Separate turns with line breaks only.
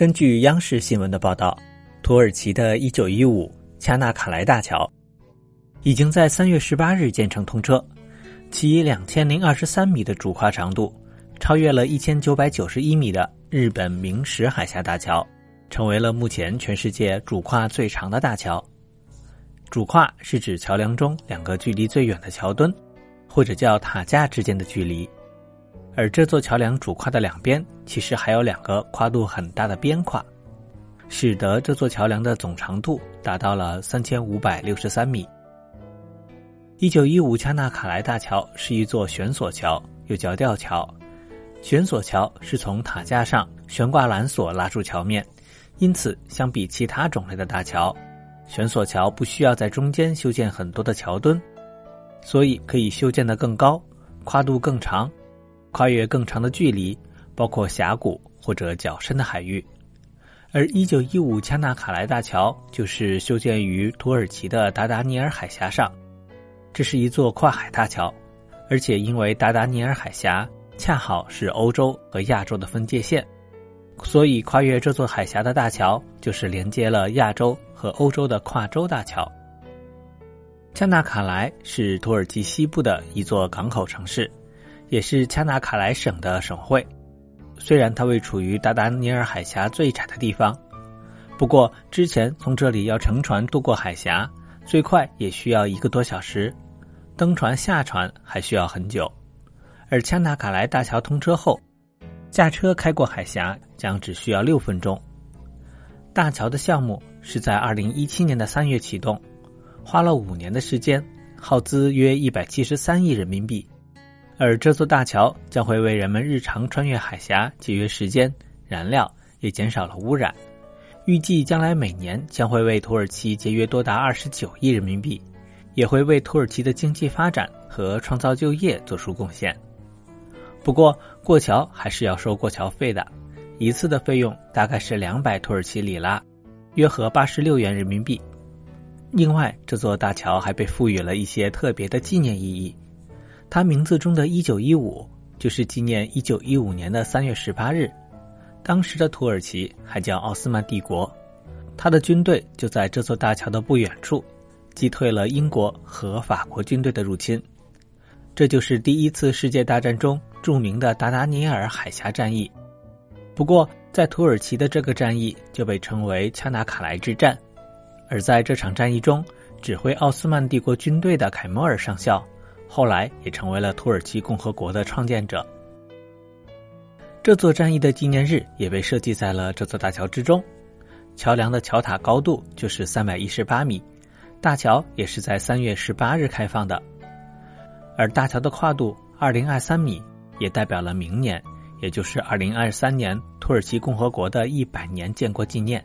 根据央视新闻的报道，土耳其的1915恰纳卡莱大桥已经在3月18日建成通车，其2023米的主跨长度超越了1991米的日本明石海峡大桥，成为了目前全世界主跨最长的大桥。主跨是指桥梁中两个距离最远的桥墩，或者叫塔架之间的距离。而这座桥梁主跨的两边，其实还有两个跨度很大的边跨，使得这座桥梁的总长度达到了三千五百六十三米。一九一五恰纳卡莱大桥是一座悬索桥，又叫吊桥。悬索桥是从塔架上悬挂缆索拉住桥面，因此相比其他种类的大桥，悬索桥不需要在中间修建很多的桥墩，所以可以修建的更高，跨度更长。跨越更长的距离，包括峡谷或者较深的海域，而1915加纳卡莱大桥就是修建于土耳其的达达尼尔海峡上。这是一座跨海大桥，而且因为达达尼尔海峡恰好是欧洲和亚洲的分界线，所以跨越这座海峡的大桥就是连接了亚洲和欧洲的跨洲大桥。加纳卡莱是土耳其西部的一座港口城市。也是恰纳卡莱省的省会，虽然它位处于达达尼尔海峡最窄的地方，不过之前从这里要乘船渡过海峡，最快也需要一个多小时，登船下船还需要很久。而恰纳卡莱大桥通车后，驾车开过海峡将只需要六分钟。大桥的项目是在二零一七年的三月启动，花了五年的时间，耗资约一百七十三亿人民币。而这座大桥将会为人们日常穿越海峡节约时间、燃料，也减少了污染。预计将来每年将会为土耳其节约多达二十九亿人民币，也会为土耳其的经济发展和创造就业做出贡献。不过，过桥还是要收过桥费的，一次的费用大概是两百土耳其里拉，约合八十六元人民币。另外，这座大桥还被赋予了一些特别的纪念意义。他名字中的“一九一五”就是纪念一九一五年的三月十八日，当时的土耳其还叫奥斯曼帝国，他的军队就在这座大桥的不远处，击退了英国和法国军队的入侵。这就是第一次世界大战中著名的达达尼尔海峡战役。不过，在土耳其的这个战役就被称为恰纳卡莱之战，而在这场战役中，指挥奥斯曼帝国军队的凯莫尔上校。后来也成为了土耳其共和国的创建者。这座战役的纪念日也被设计在了这座大桥之中。桥梁的桥塔高度就是三百一十八米，大桥也是在三月十八日开放的。而大桥的跨度二零二三米，也代表了明年，也就是二零二三年土耳其共和国的一百年建国纪念。